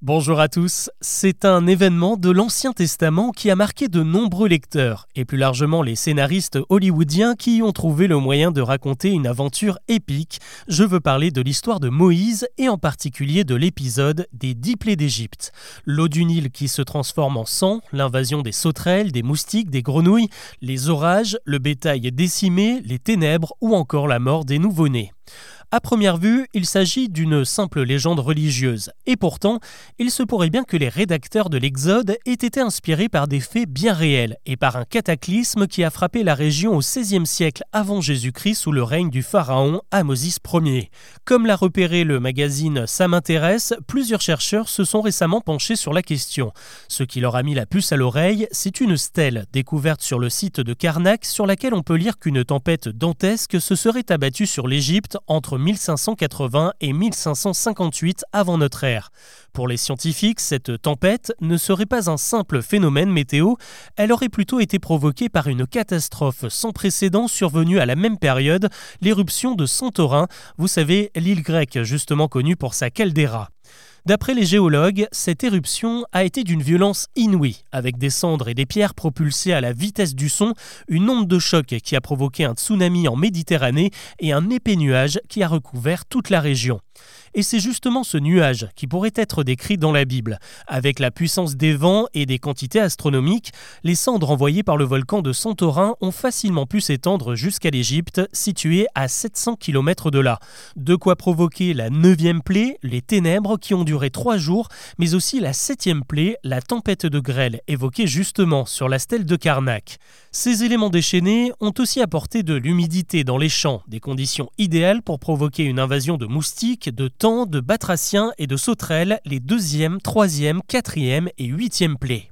Bonjour à tous, c'est un événement de l'Ancien Testament qui a marqué de nombreux lecteurs, et plus largement les scénaristes hollywoodiens qui ont trouvé le moyen de raconter une aventure épique. Je veux parler de l'histoire de Moïse et en particulier de l'épisode des dix plaies d'Égypte. L'eau du Nil qui se transforme en sang, l'invasion des sauterelles, des moustiques, des grenouilles, les orages, le bétail décimé, les ténèbres ou encore la mort des nouveau-nés. À première vue, il s'agit d'une simple légende religieuse, et pourtant, il se pourrait bien que les rédacteurs de l'Exode aient été inspirés par des faits bien réels et par un cataclysme qui a frappé la région au XVIe siècle avant Jésus-Christ sous le règne du pharaon Amosis Ier. Comme l'a repéré le magazine Ça m'intéresse, plusieurs chercheurs se sont récemment penchés sur la question. Ce qui leur a mis la puce à l'oreille, c'est une stèle découverte sur le site de Karnak sur laquelle on peut lire qu'une tempête dantesque se serait abattue sur l'Égypte entre 1580 et 1558 avant notre ère. Pour les scientifiques, cette tempête ne serait pas un simple phénomène météo, elle aurait plutôt été provoquée par une catastrophe sans précédent survenue à la même période, l'éruption de Santorin, vous savez, l'île grecque justement connue pour sa caldeira. D'après les géologues, cette éruption a été d'une violence inouïe, avec des cendres et des pierres propulsées à la vitesse du son, une onde de choc qui a provoqué un tsunami en Méditerranée et un épais nuage qui a recouvert toute la région. Et c'est justement ce nuage qui pourrait être décrit dans la Bible. Avec la puissance des vents et des quantités astronomiques, les cendres envoyées par le volcan de Santorin ont facilement pu s'étendre jusqu'à l'Égypte, située à 700 km de là. De quoi provoquer la neuvième plaie, les ténèbres qui ont duré trois jours, mais aussi la septième plaie, la tempête de grêle, évoquée justement sur la stèle de Karnak. Ces éléments déchaînés ont aussi apporté de l'humidité dans les champs, des conditions idéales pour provoquer une invasion de moustiques, de temps, de batraciens et de sauterelles, les deuxième, troisième, quatrième et huitième plaies.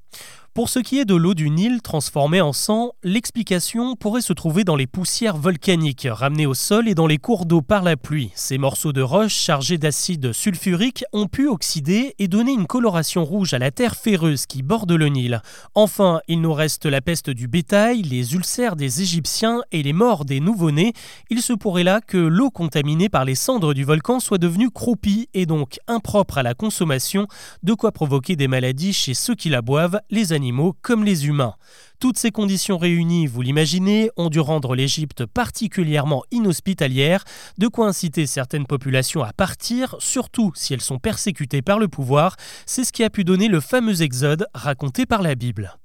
Pour ce qui est de l'eau du Nil transformée en sang, l'explication pourrait se trouver dans les poussières volcaniques ramenées au sol et dans les cours d'eau par la pluie. Ces morceaux de roche chargés d'acide sulfurique ont pu oxyder et donner une coloration rouge à la terre ferreuse qui borde le Nil. Enfin, il nous reste la peste du bétail, les ulcères des Égyptiens et les morts des nouveau-nés. Il se pourrait là que l'eau contaminée par les cendres du volcan soit devenue croupie et donc impropre à la consommation, de quoi provoquer des maladies chez ceux qui la boivent, les comme les humains. Toutes ces conditions réunies, vous l'imaginez, ont dû rendre l'Égypte particulièrement inhospitalière, de quoi inciter certaines populations à partir, surtout si elles sont persécutées par le pouvoir. C'est ce qui a pu donner le fameux exode raconté par la Bible.